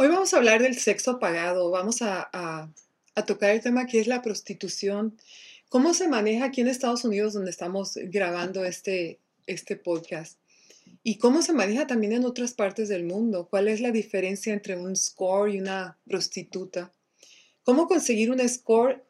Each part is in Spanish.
Hoy vamos a hablar del sexo pagado, vamos a, a, tocar el tema que es la prostitución. ¿Cómo se maneja aquí en Estados Unidos donde estamos grabando este, este podcast? ¿Y cómo se maneja también en otras partes del mundo? ¿Cuál es la diferencia entre un score y una prostituta? ¿Cómo conseguir un score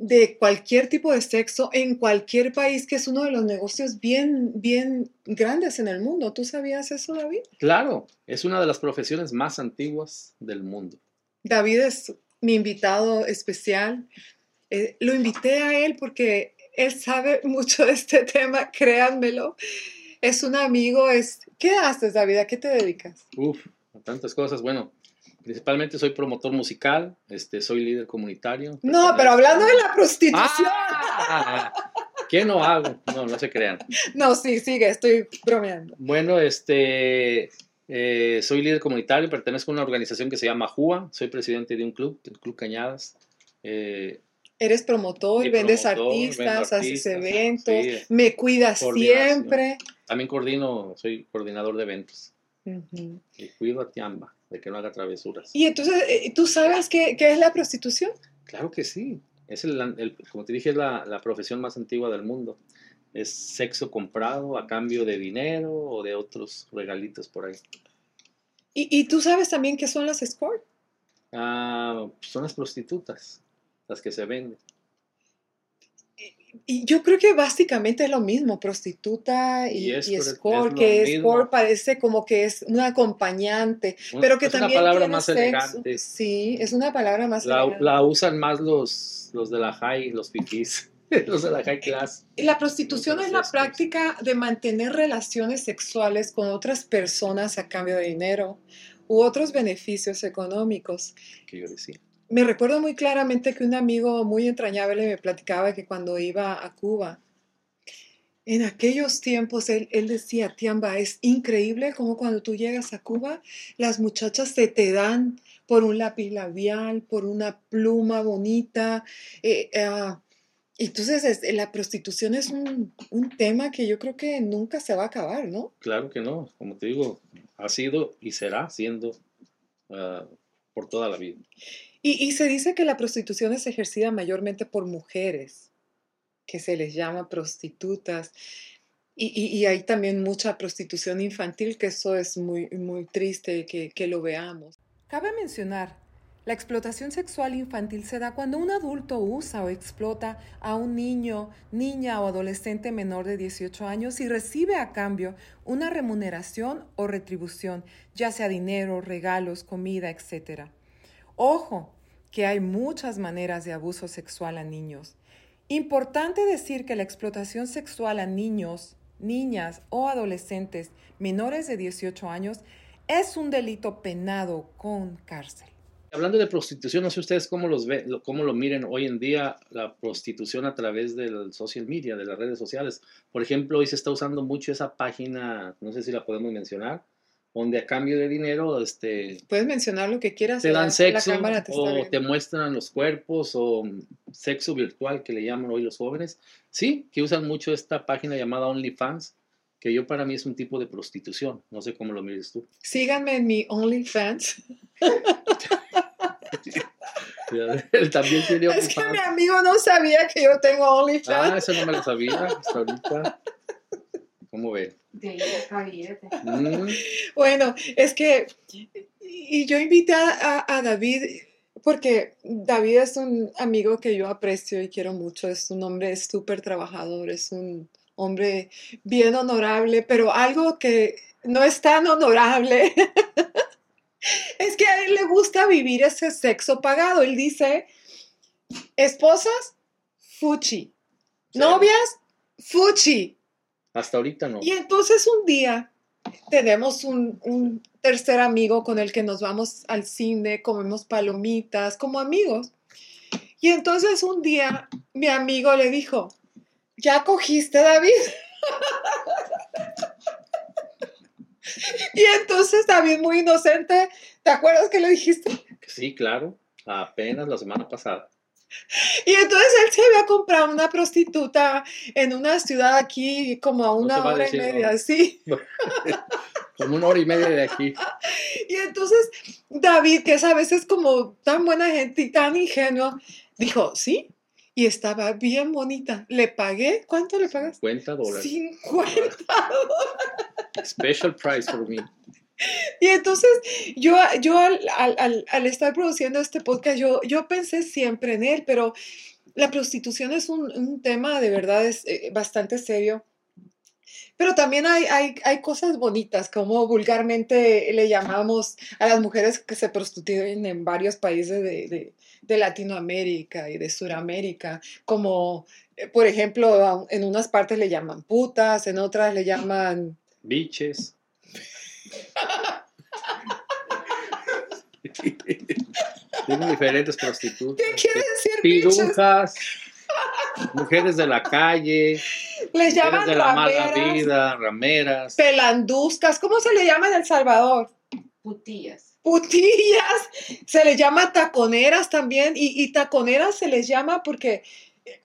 de cualquier tipo de sexo en cualquier país, que es uno de los negocios bien, bien grandes en el mundo. ¿Tú sabías eso, David? Claro, es una de las profesiones más antiguas del mundo. David es mi invitado especial. Eh, lo invité a él porque él sabe mucho de este tema, créanmelo. Es un amigo, es... ¿Qué haces, David? ¿A qué te dedicas? Uf, a tantas cosas. Bueno, Principalmente soy promotor musical, este, soy líder comunitario. No, pero hablando de la prostitución. Ah, ¿Qué no hago? No, no se crean. No, sí, sigue, estoy bromeando. Bueno, este, eh, soy líder comunitario, pertenezco a una organización que se llama JUA, soy presidente de un club, el Club Cañadas. Eh, Eres promotor, vendes artistas, haces eventos, me cuidas siempre. También coordino, soy coordinador de eventos. Y cuido a Tiamba de que no haga travesuras. ¿Y entonces eh, tú sabes qué, qué es la prostitución? Claro que sí. Es el, como te dije, es la, la, profesión más antigua del mundo. Es sexo comprado a cambio de dinero o de otros regalitos por ahí. ¿Y, y tú sabes también qué son las escort? Ah, son las prostitutas, las que se venden. Y yo creo que básicamente es lo mismo, prostituta y, y, escort, que escort parece como que es un acompañante, pero que es también... Es una palabra más elegante. Sí, es una palabra más la, elegante. La usan más los, los de la high, los pipis, los de la high class. La prostitución es la práctica de mantener relaciones sexuales con otras personas a cambio de dinero u otros beneficios económicos. Que yo decía me recuerdo muy claramente que un amigo muy entrañable me platicaba que cuando iba a Cuba, en aquellos tiempos él, él, decía, Tiamba, es increíble como cuando tú llegas a Cuba, las muchachas se te dan por un lápiz labial, por una pluma bonita. Eh, uh, entonces, la prostitución es un, tema que yo creo que nunca se va a acabar, ¿no? Claro que no. Como te digo, ha sido y será siendo uh, por toda la vida. Y, se dice que la prostitución es ejercida mayormente por mujeres, que se les llama prostitutas. Y, hay también mucha prostitución infantil, que eso es muy, muy triste que, que lo veamos. Cabe mencionar, la explotación sexual infantil se da cuando un adulto usa o explota a un niño, niña o adolescente menor de 18 años y recibe a cambio una remuneración o retribución, ya sea dinero, regalos, comida, etc. Ojo, que hay muchas maneras de abuso sexual a niños. Importante decir que la explotación sexual a niños, niñas o adolescentes menores de 18 años es un delito penado con cárcel. Hablando de prostitución, no sé ustedes cómo, los ve, cómo lo miren hoy en día la prostitución a través del social media, de las redes sociales. Por ejemplo, hoy se está usando mucho esa página, no sé si la podemos mencionar, donde a cambio de dinero, este... Puedes mencionar lo que quieras. Te dan sexo te o te muestran los cuerpos o sexo virtual que le llaman hoy los jóvenes. Sí, que usan mucho esta página llamada OnlyFans, que yo para mí es un tipo de prostitución. No sé cómo lo mires tú. Síganme en mi OnlyFans. Él también tiene OnlyFans. Es que mi amigo no sabía que yo tengo OnlyFans. Ah, eso no me lo sabía hasta ahorita. ¿Cómo ve? Mm. Bueno, es que, y yo invité a, a, David, porque David es un amigo que yo aprecio y quiero mucho, es un hombre súper trabajador, es un hombre bien honorable, pero algo que no es tan honorable es que a él le gusta vivir ese sexo pagado. Él dice, esposas, fuchi, novias, fuchi, hasta ahorita no. Y entonces un día tenemos un, un, tercer amigo con el que nos vamos al cine, comemos palomitas, como amigos. Y entonces un día mi amigo le dijo, ¿ya cogiste, David? y entonces David, muy inocente, ¿te acuerdas que le dijiste? Sí, claro, apenas la semana pasada. Y entonces él se había comprado una prostituta en una ciudad aquí como a una hora y media, sí. como una hora y media de aquí. Y entonces David, que es a veces como tan buena gente y tan ingenuo, dijo, sí. Y estaba bien bonita. Le pagué, ¿cuánto le pagas? 50 dólares. 50 Special price for me. Y entonces yo, yo al, al- al- estar produciendo este podcast, yo, yo pensé siempre en él, pero la prostitución es un, un tema de verdad es, eh, bastante serio. Pero también hay, hay, hay cosas bonitas, como vulgarmente le llamamos a las mujeres que se prostituyen en varios países de, de- de Latinoamérica y de Sudamérica, como eh, por ejemplo, en unas partes le llaman putas, en otras le llaman Biches. Tienen diferentes prostitutas. ¿Qué quiere decir? Pirujas. Mujeres de la calle. Les llaman de la mala vida. Rameras. pelanduscas, ¿cómo se le llama en El Salvador? Putillas. Putillas, se les llama taconeras también, y, y taconeras se les llama porque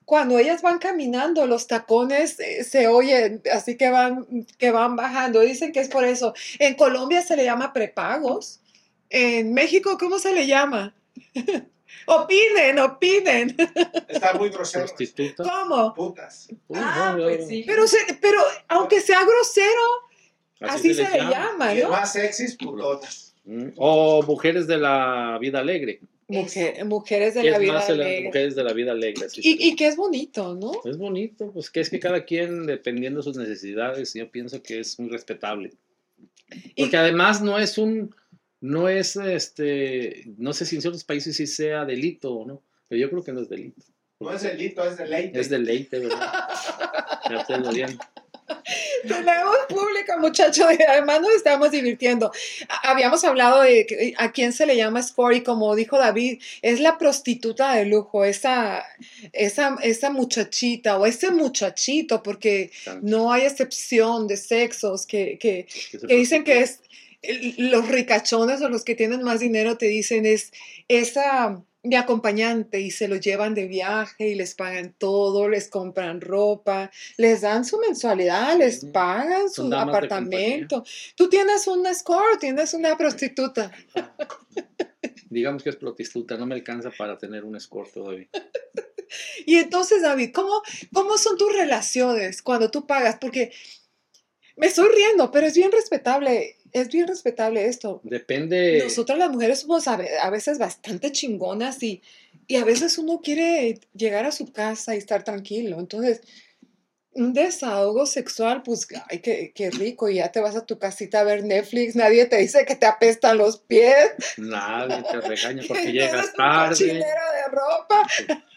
cuando ellas van caminando, los tacones eh, se oyen, así que van, que van bajando. Dicen que es por eso. En Colombia se le llama prepagos. En México, ¿cómo se le llama? opinen, opinen. Está muy grosero. Prostituta. ¿Cómo? Putas. Ah, pues sí. Pero, se- pero aunque sea grosero, así, se, le llama, ¿no? más sexy, putotas. Mm. O mujeres de la vida alegre. Mujer- mujeres de ¿Qué la es vida más alegre. mujeres de la vida alegre? Y, y que es bonito, ¿no? Es bonito, pues que es que cada quien, dependiendo de sus necesidades, yo pienso que es muy respetable. Y- Porque además no es un, no es este, no sé si en ciertos países sí sea delito o no, pero yo creo que no es delito. No es delito, es deleite. Es deleite, ¿verdad? Ya lo vieron. Tenemos público, muchachos, y además nos estamos divirtiendo. Habíamos hablado de a quién se le llama score y como dijo David, es la prostituta de lujo, esa, esa, esa muchachita o ese muchachito, porque no hay excepción de sexos que, que, que dicen que es los ricachones o los que tienen más dinero te dicen es esa de acompañante y se lo llevan de viaje y les pagan todo, les compran ropa, les dan su mensualidad, les pagan su apartamento. Tú tienes un score, tienes una prostituta. Digamos que es prostituta, no me alcanza para tener un escort todavía. Y entonces, David, ¿cómo, ¿cómo son tus relaciones cuando tú pagas? Porque me estoy riendo, pero es bien respetable, es bien respetable esto. Depende. Nosotras las mujeres somos a ve- a veces bastante chingonas y, y a veces uno quiere llegar a su casa y estar tranquilo. Entonces, un desahogo sexual, pues, ay, qué, qué rico. Y ya te vas a tu casita a ver Netflix, nadie te dice que te apestan los pies. Nadie te regaña porque llegas tarde. de ropa.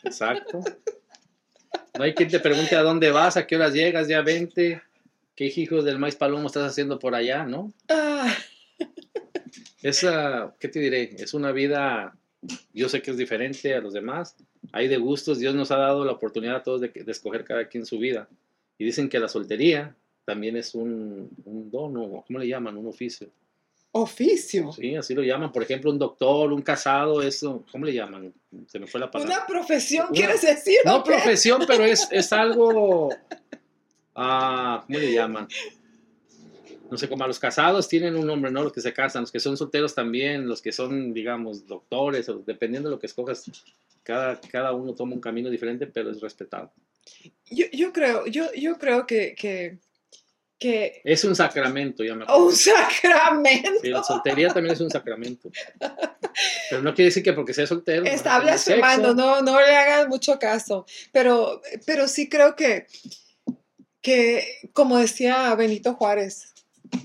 Exacto. No hay quien te pregunte a dónde vas, a qué horas llegas, ya vente. ¿Qué hijos del maíz palomo estás haciendo por allá, no? Ah, Esa, ¿qué te diré? Es una vida, yo sé que es diferente a los demás. Hay de gustos, Dios nos ha dado la oportunidad a todos de, escoger cada quien su vida. Y dicen que la soltería también es un, un don, o ¿cómo le llaman? Un oficio. oficio. Sí, así lo llaman. Por ejemplo, un doctor, un casado, eso, ¿cómo le llaman? Se me fue la palabra. Una profesión, Una- ¿quieres decir? No profesión, pero es, es algo. Ah, ¿Cómo le llaman? No sé, como a los casados tienen un nombre, ¿no? Los que se casan, los que son solteros también, los que son, digamos, doctores, o dependiendo de lo que escogas, cada, cada uno toma un camino diferente, pero es respetado. Yo, yo creo, yo, yo creo que, que, que Es un sacramento, ya me oh, un acuerdo. sacramento. Sí, la soltería también es un sacramento. Pero no quiere decir que porque sea soltero. Está blasfemando, no, no le hagan mucho caso. Pero, pero sí creo que, que, como decía Benito Juárez,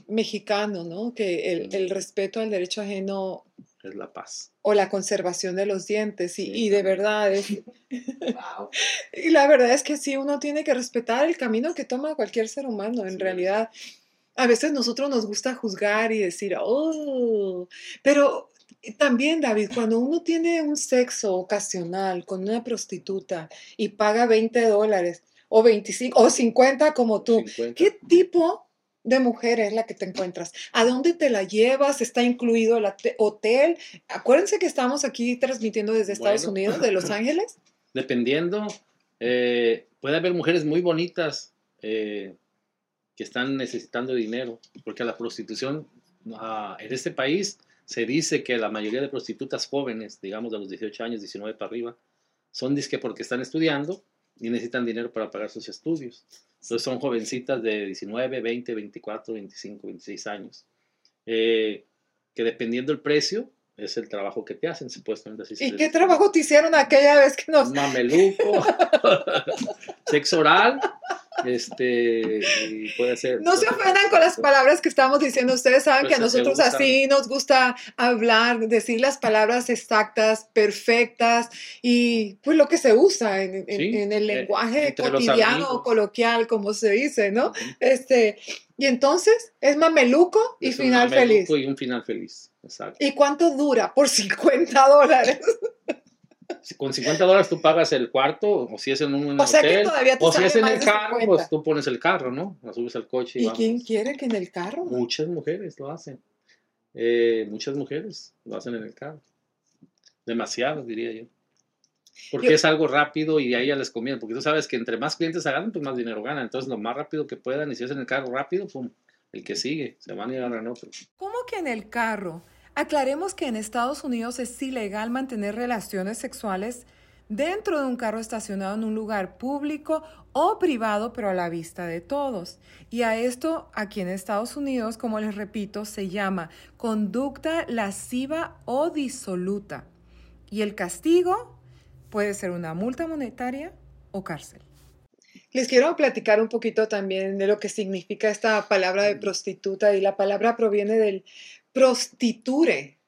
mexicano, ¿no? Que el, el respeto al derecho ajeno Es la paz. o la conservación de los dientes, y, Sí, y de verdad es, Wow. y la verdad es que sí, uno tiene que respetar el camino que toma cualquier ser humano, en Sí. realidad. A veces nosotros nos gusta juzgar y decir, oh, pero también, David, cuando uno tiene un sexo ocasional con una prostituta y paga 20 dólares o 25 o 50 como tú, 50. ¿qué tipo de mujer es la que te encuentras? ¿A dónde te la llevas? ¿Está incluido el hotel? Acuérdense que estamos aquí transmitiendo desde Estados Bueno. Unidos, de Los Ángeles. dependiendo, eh, puede haber mujeres muy bonitas eh, que están necesitando dinero, porque la prostitución en este país se dice que la mayoría de prostitutas jóvenes, digamos de los 18 años, 19 para arriba, son disque porque están estudiando y necesitan dinero para pagar sus estudios. Entonces son jovencitas de 19, 20, 24, 25, 26 años. Eh, que dependiendo del precio, es el trabajo que te hacen, supuestamente así se ¿Y les qué trabajo te hicieron aquella vez que nos... Mameluco, sexo oral, este, y puede ser. No se ofendan con las palabras que estamos diciendo. Ustedes saben Pues que a nosotros así nos gusta hablar, decir las palabras exactas, perfectas y pues lo que se usa en, en- Sí, en el eh, lenguaje los cotidiano coloquial, como se dice, ¿no? Este, y entonces es mameluco y Es un final feliz. mameluco Y un final feliz, exacto. ¿Y cuánto dura? Por 50 dólares. Con 50 dólares tú pagas el cuarto, o si es en un O sea que hotel, todavía te o si es en el carro, 50. pues tú pones el carro, ¿no? La subes al coche y, ¿Y vamos. quién quiere que en el carro? Muchas mujeres lo hacen. Eh, muchas mujeres lo hacen en el carro. Demasiadas, diría yo. Porque Yo- es algo rápido y a ellas les conviene. Porque tú sabes que entre más clientes hagan, pues más dinero ganan. Entonces, lo más rápido que puedan, y si es en el carro rápido, pum, el que sigue, se van y ganan otro. ¿Cómo que en el carro? Aclaremos que en Estados Unidos es ilegal mantener relaciones sexuales dentro de un carro estacionado en un lugar público o privado, pero a la vista de todos. Y a esto, aquí en Estados Unidos, como les repito, se llama conducta lasciva o disoluta. Y el castigo puede ser una multa monetaria o cárcel. Les quiero platicar un poquito también de lo que significa esta palabra de prostituta y la palabra proviene del prostiture.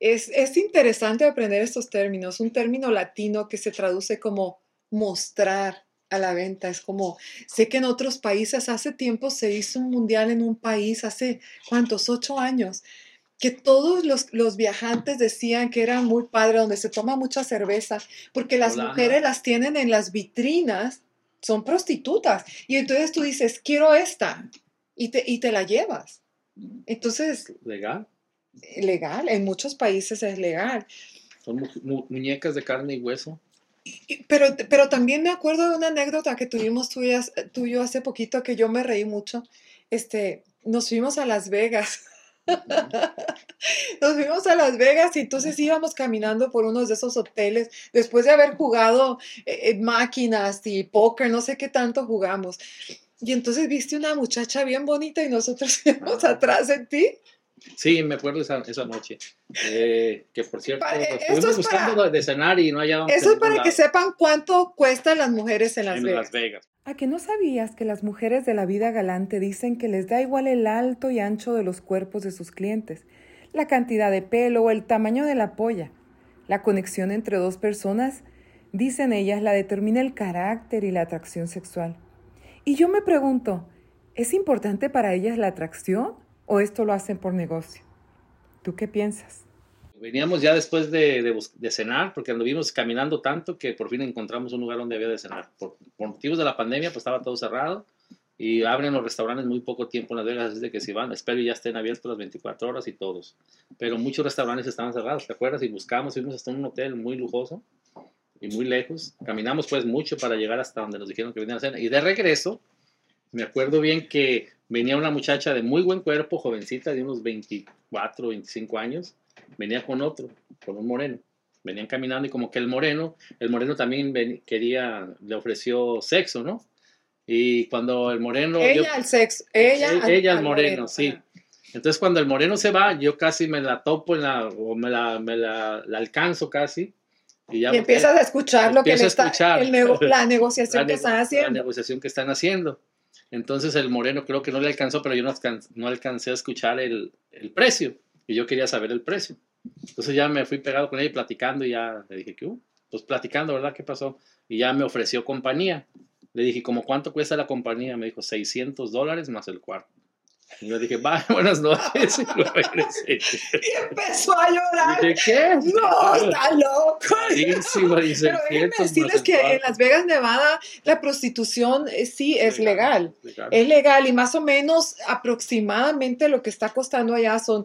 Es, es interesante aprender estos términos, un término latino que se traduce como mostrar a la venta. Es como, sé que en otros países hace tiempo se hizo un mundial en un país, hace cuántos, ocho años, que todos los, los viajantes decían que era muy padre, donde se toma mucha cerveza, porque las mujeres las tienen en las vitrinas, son prostitutas. Y entonces tú dices, quiero esta, y te, y te la llevas. Entonces, Legal. legal, en muchos países es legal. Son mu- mu- muñecas de carne y hueso. Pero, pero también me acuerdo de una anécdota que tuvimos tú y, yo hace poquito que yo me reí mucho. Este, nos fuimos a Las Vegas. Nos fuimos a Las Vegas y entonces íbamos caminando por unos de esos hoteles después de haber jugado eh, eh, máquinas y póker, no sé qué tanto jugamos. Y entonces viste una muchacha bien bonita y nosotros íbamos Ah. atrás de ti. Sí, me acuerdo esa, esa noche. Eh, que por cierto, Pa- eh, estuvimos es para- buscando de cenar y no hallábamos. Eso es para que sepan cuánto cuestan las mujeres en Las en Vegas. Las Vegas. ¿A que no sabías que las mujeres de la vida galante dicen que les da igual el alto y ancho de los cuerpos de sus clientes, la cantidad de pelo o el tamaño de la polla? La conexión entre dos personas, dicen ellas, la determina el carácter y la atracción sexual. Y yo me pregunto, ¿es importante para ellas la atracción o esto lo hacen por negocio? ¿Tú qué piensas? Veníamos ya después de, cenar, porque anduvimos caminando tanto que por fin encontramos un lugar donde había de cenar. Por, por motivos de la pandemia, pues estaba todo cerrado y abren los restaurantes muy poco tiempo en Las Vegas, así de que si van, espero ya estén abiertos las 24 horas y todos. Pero muchos restaurantes estaban cerrados, ¿te acuerdas? Y buscamos, fuimos hasta un hotel muy lujoso y muy lejos. Caminamos pues mucho para llegar hasta donde nos dijeron que venían a cenar. Y de regreso, me acuerdo bien que venía una muchacha de muy buen cuerpo, jovencita, de unos 24, 25 años, venía con otro, con un moreno. Venían caminando y como que el moreno, el moreno también ven- quería, le ofreció sexo, ¿no? Y cuando el moreno... yo- Ella al sexo, ella, al, ella al moreno, sí. entonces cuando el moreno se va, yo casi me la topo en la, o me la, me la, la alcanzo casi. Y, ya Y empiezas a escuchar lo que le está, escuchar. el nego- la negociación la que están La haciendo. negociación que están haciendo. Entonces el moreno creo que no le alcanzó, pero yo no, alcan- no alcancé a escuchar el, el precio. Y yo quería saber el precio. Entonces ya me fui pegado con ella y platicando y ya le dije, ¿qué hubo? Pues platicando, ¿verdad? ¿Qué pasó? Y ya me ofreció compañía. Le dije, ¿cómo cuánto cuesta la compañía? Me dijo, 600 dólares más el cuarto. Y yo dije, va, buenas noches. Y lo regresé. Y empezó a llorar. Dije, ¿qué? No, está loco. Carísimo, dice, Pero déjenme 600 más decirles que en. Las Vegas, Nevada, la prostitución eh, sí es legal. legal. Es legal y más o menos aproximadamente lo que está costando allá son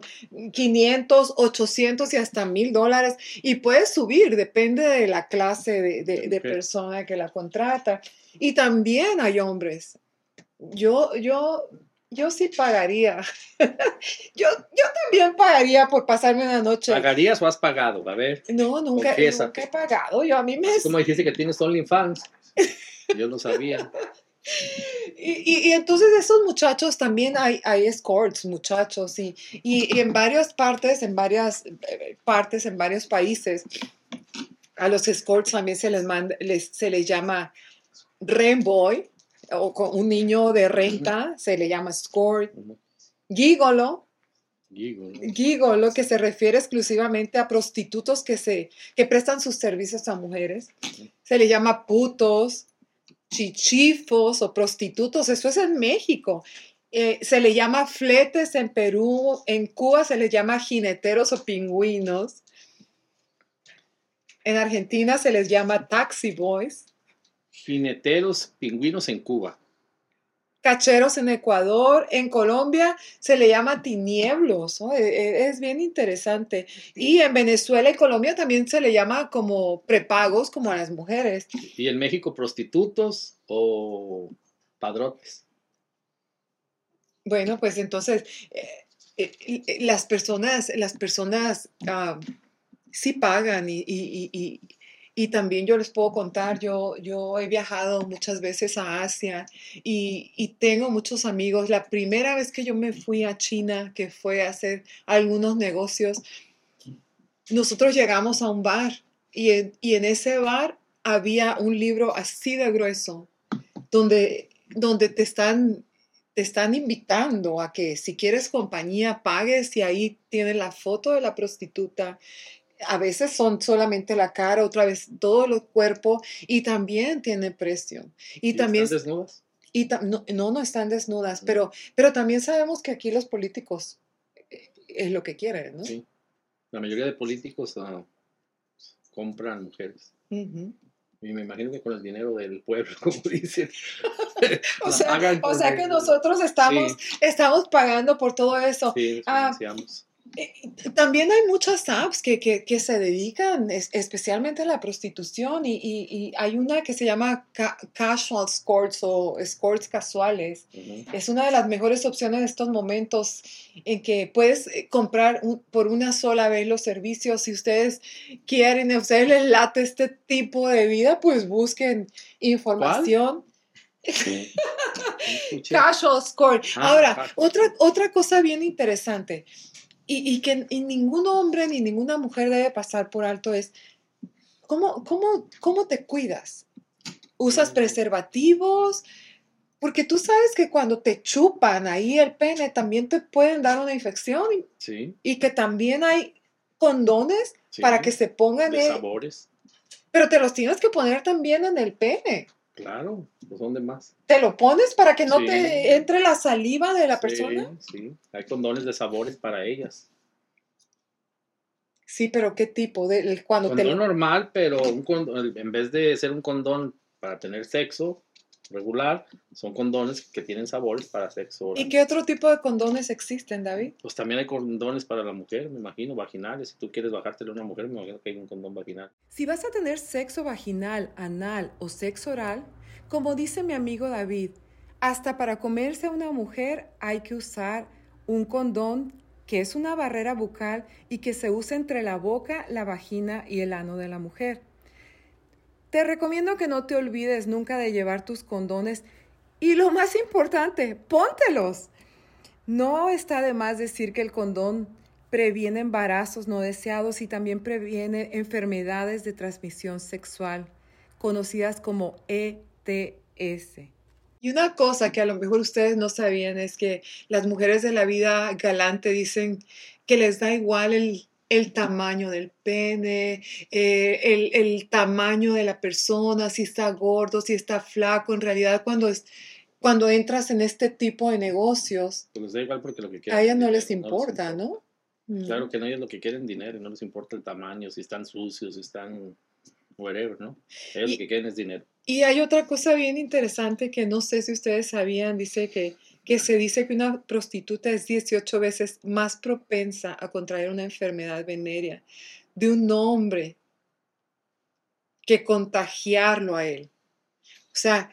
500, 800 y hasta 1000 dólares. Y puede subir, depende de la clase de, de- de persona que la contrata. Y también hay hombres. Yo, yo, yo sí pagaría. yo, yo también pagaría por pasarme una noche. ¿Pagarías o has pagado? A ver, No, nunca, Confiésate. nunca he pagado. Yo a mí me... me dijiste que tienes OnlyFans. Yo no sabía. Y, y- y entonces esos muchachos también hay, hay escorts, muchachos, y, y, en varias partes, en varias eh, partes, en varios países, a los escorts también se les manda, les, se les llama boy o con un niño de renta, se le llama escort, gigolo, gigolo, que se refiere exclusivamente a prostitutos que, se, que prestan sus servicios a mujeres. Se le llama putos, chichifos o prostitutos. Eso es en México. Eh, se le llama fletes en Perú. En Cuba se les llama jineteros o pingüinos. En Argentina se les llama taxi boys. Jineteros pingüinos en Cuba. Cacheros en Ecuador, en Colombia se le llama tinieblos, ¿no? E- e- es bien interesante. Y en Venezuela y Colombia también se le llama como prepagos, como a las mujeres. ¿Y en México prostitutos o padrotes? Bueno, pues entonces eh, eh, las personas, las personas ah, sí pagan y, y- y- y- y también yo les puedo contar, yo, yo he viajado muchas veces a Asia y, y tengo muchos amigos. La primera vez que yo me fui a China, que fue a hacer algunos negocios, nosotros llegamos a un bar y en, y en ese bar había un libro así de grueso donde, donde te están te están invitando a que si quieres compañía pagues y ahí tienen la foto de la prostituta. A veces son solamente la cara, otra vez todo el cuerpo y también tiene precio. Y, ¿Y también están desnudas? y no, no, no están desnudas, pero, pero también sabemos que aquí los políticos eh, es lo que quieren, ¿no? Sí. La mayoría de políticos ah, compran mujeres. Y me imagino que con el dinero del pueblo, como dicen. O sea, o que nosotros estamos, estamos pagando por todo eso. Sí, Ah, financiamos. Eh, También hay muchas apps que, que- que se dedican es- especialmente a la prostitución y, y- y hay una que se llama ca- casual escorts o escorts casuales. Ujú. Es una de las mejores opciones en estos momentos en que puedes eh, comprar un- por una sola vez los servicios. Si ustedes quieren, a ustedes les late este tipo de vida, pues busquen información. Escuché. Casual escort. Ah, Ahora, otra, otra cosa bien interesante y, y que y ningún hombre ni ninguna mujer debe pasar por alto es cómo, cómo, cómo te cuidas. ¿Usas preservativos? Porque tú sabes que cuando te chupan ahí el pene también te pueden dar una infección y, Sí, y que también hay condones sí. para que se pongan, De en- sabores. pero te los tienes que poner también en el pene. Claro, pues ¿dónde más? Te lo pones para que no Sí. te entre la saliva de la Sí, persona. Sí, hay condones de sabores para ellas. Sí, pero ¿qué tipo? De, el- cuando te Condón lo- normal, pero un condón- en vez de ser un condón para tener sexo regular, son condones que tienen sabores para sexo oral. ¿Y qué otro tipo de condones existen, David? Pues también hay condones para la mujer, me imagino, vaginales. Si tú quieres bajártelo a una mujer, me imagino que hay un condón vaginal. Si vas a tener sexo vaginal, anal o sexo oral, como dice mi amigo David, hasta para comerse a una mujer hay que usar un condón que es una barrera bucal y que se usa entre la boca, la vagina y el ano de la mujer. Te recomiendo que no te olvides nunca de llevar tus condones y lo más importante, póntelos. No está de más decir que el condón previene embarazos no deseados y también previene enfermedades de transmisión sexual, conocidas como ETS. Y una cosa que a lo mejor ustedes no sabían es que las mujeres de la vida galante dicen que les da igual el, el tamaño del pene, eh, el, el tamaño de la persona, si está gordo, si está flaco. En realidad, cuando, es, cuando entras en este tipo de negocios, Pues les da igual porque lo que quieren. a ellas no dinero, les importa, ¿no? Mm. Claro que no, ellos lo que quieren es dinero, y no les importa el tamaño, si están sucios, si están whatever, ¿no? Ellos Y- lo que quieren es dinero. Y hay otra cosa bien interesante que no sé si ustedes sabían, dice que, que se dice que una prostituta es 18 veces más propensa a contraer una enfermedad venérea de un hombre que contagiarlo a él. O sea,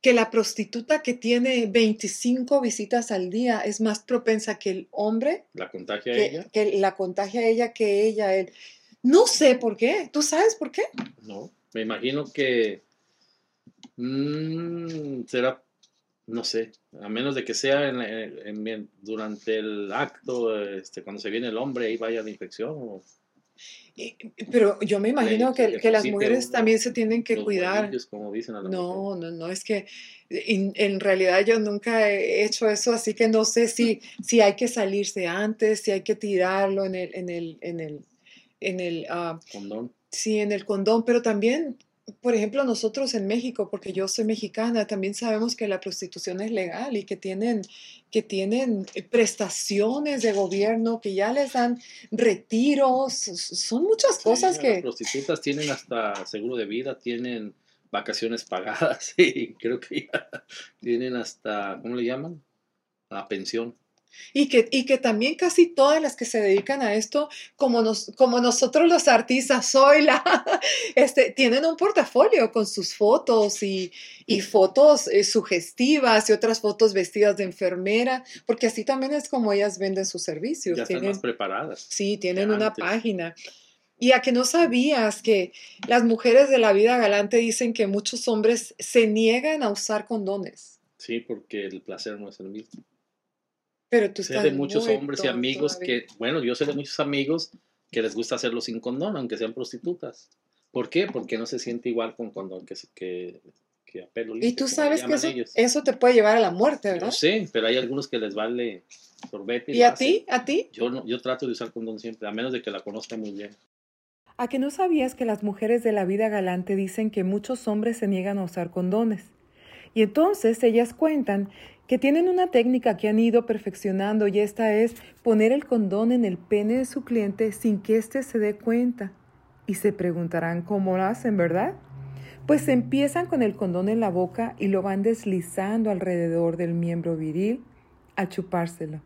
que la prostituta que tiene 25 visitas al día es más propensa que el hombre, La contagia a que, ella. que la contagia a ella que ella a él. No sé por qué. ¿Tú sabes por qué? No, me imagino que mm, será, no sé, a menos de que sea en- en- en- durante el acto, este, cuando se viene el hombre, ahí vaya la infección. o Y- Pero yo me imagino que que, que las mujeres también se tienen que cuidar. como dicen a. No, no, no, es que en, en realidad yo nunca he hecho eso, así que no sé si, si hay que salirse antes, si hay que tirarlo en el, en el, en el, en el, ah, Condón. sí, en el condón, pero también, por ejemplo, nosotros en México, porque yo soy mexicana, también sabemos que la prostitución es legal y que tienen, que tienen prestaciones de gobierno, que ya les dan retiros, son muchas Sí, cosas Las que... prostitutas tienen hasta seguro de vida, tienen vacaciones pagadas y creo que ya tienen hasta, ¿cómo le llaman? La pensión. Y que, y que también casi todas las que se dedican a esto, como, nos, como nosotros los artistas, soy la, este, tienen un portafolio con sus fotos y, y fotos eh, sugestivas y otras fotos vestidas de enfermera, porque así también es como ellas venden sus servicios. Ya están Tienen, más preparadas. sí, tienen una antes. página. Y a que no sabías que las mujeres de la vida galante dicen que muchos hombres se niegan a usar condones. Sí, porque el placer no es el mismo. Pero tú Sé estás de muchos muy hombres y amigos que, bueno, yo sé de muchos amigos que les gusta hacerlo sin condón, aunque sean prostitutas. ¿Por qué? Porque no se siente igual con condón que, que, que a pelo Y tú sabes que eso, eso te puede llevar a la muerte, ¿verdad? sé, pero hay algunos que les vale sorbete. ¿Y a ti? ¿A ti? Yo, no, yo trato de usar condón siempre, a menos de que la conozca muy bien. ¿A que no sabías que las mujeres de la vida galante dicen que muchos hombres se niegan a usar condones? Y entonces ellas cuentan que tienen una técnica que han ido perfeccionando y esta es poner el condón en el pene de su cliente sin que éste se dé cuenta. Y se preguntarán cómo lo hacen, ¿verdad? Pues empiezan con el condón en la boca y lo van deslizando alrededor del miembro viril a chupárselo.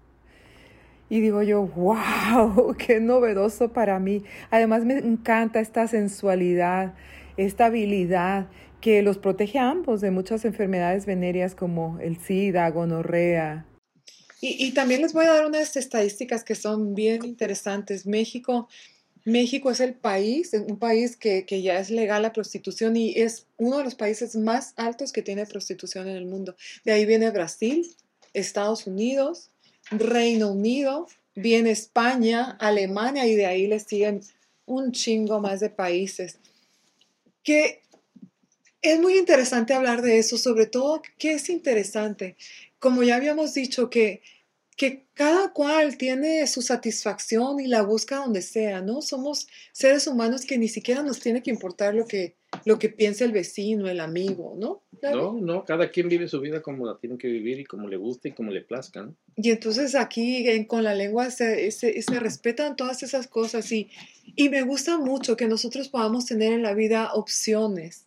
Y digo yo, wow, qué novedoso para mí. Además me encanta esta sensualidad, esta habilidad que los protege a ambos de muchas enfermedades venéreas como el SIDA, gonorrea. Y, y también les voy a dar unas estadísticas que son bien interesantes. México, México es el país, un país que, que ya es legal la prostitución y es uno de los países más altos que tiene prostitución en el mundo. De ahí viene Brasil, Estados Unidos, Reino Unido, viene España, Alemania y de ahí le siguen un chingo más de países. Que es muy interesante hablar de eso, sobre todo que es interesante, como ya habíamos dicho, que, que cada cual tiene su satisfacción y la busca donde sea, ¿no? Somos seres humanos que ni siquiera nos tiene que importar lo que, lo que piense el vecino, el amigo, ¿no? No, no, cada quien vive su vida como la tiene que vivir y como le gusta y como le plazca, ¿no? Y entonces aquí en- con la lengua se, se- se respetan todas esas cosas y, y me gusta mucho que nosotros podamos tener en la vida opciones.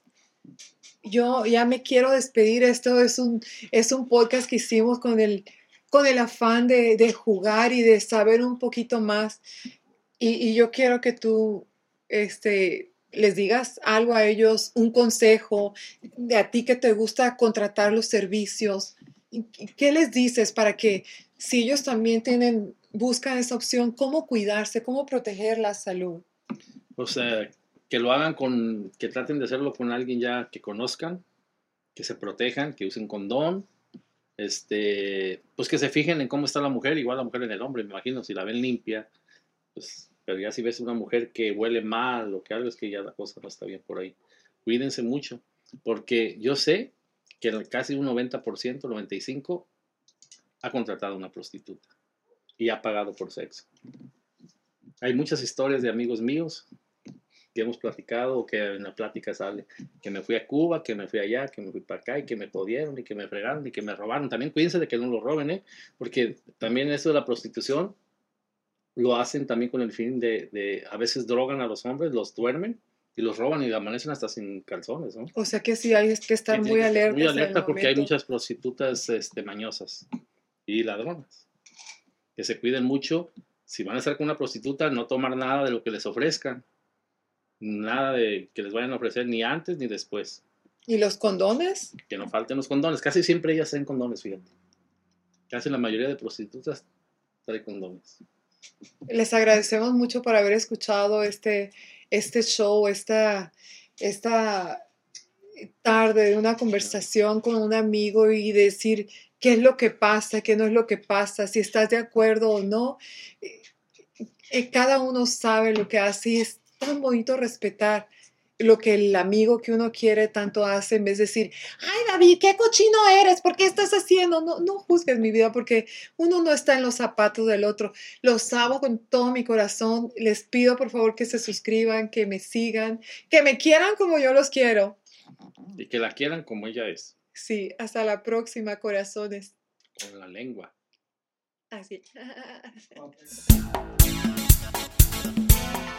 Yo ya me quiero despedir, esto es un, es un podcast que hicimos con el, con el afán de, de jugar y de saber un poquito más. Y, yo quiero que tú este, les digas algo a ellos, un consejo de a ti que te gusta contratar los servicios. ¿Y ¿Qué les dices para que si ellos también tienen, buscan esa opción, cómo cuidarse, cómo proteger la salud? O sea, que lo hagan con, que traten de hacerlo con alguien ya que conozcan, que se protejan, que usen condón, este, pues que se fijen en cómo está la mujer, igual la mujer en el hombre, me imagino, si la ven limpia, pues, pero ya si ves una mujer que huele mal o que algo es que ya la cosa no está bien por ahí. Cuídense mucho, porque yo sé que casi un 90%, 95% ha contratado a una prostituta y ha pagado por sexo. Hay muchas historias de amigos míos que hemos platicado o que en la plática sale que me fui a Cuba, que me fui allá, que me fui para acá y que me jodieron y que me fregaron y que me robaron. También cuídense de que no lo roben, ¿eh? Porque también eso de la prostitución lo hacen también con el fin de, de a veces drogan a los hombres, los duermen y los roban y amanecen hasta sin calzones, ¿no? O sea que sí hay que estar muy alerta. Muy alerta porque hay muchas prostitutas este, mañosas y ladronas que se cuiden mucho. Si van a estar con una prostituta, no tomar nada de lo que les ofrezcan. Nada de que les vayan a ofrecer ni antes ni después. ¿Y los condones? Que no falten los condones. Casi siempre ellas traen condones, fíjate. Casi la mayoría de prostitutas trae condones. Les agradecemos mucho por haber escuchado este, este show, esta, esta tarde de una conversación con un amigo y decir qué es lo que pasa, qué no es lo que pasa, si estás de acuerdo o no. Eh, eh, cada uno sabe lo que hace y es tan bonito respetar lo que el amigo que uno quiere tanto hace en vez de decir, ay David, qué cochino eres, ¿por qué estás haciendo? No, no juzgues mi vida porque uno no está en los zapatos del otro. Los amo con todo mi corazón. Les pido por favor que se suscriban, que me sigan, que me quieran como yo los quiero. Y que la quieran como ella es. Sí, hasta la próxima, corazones. Con la lengua. Así.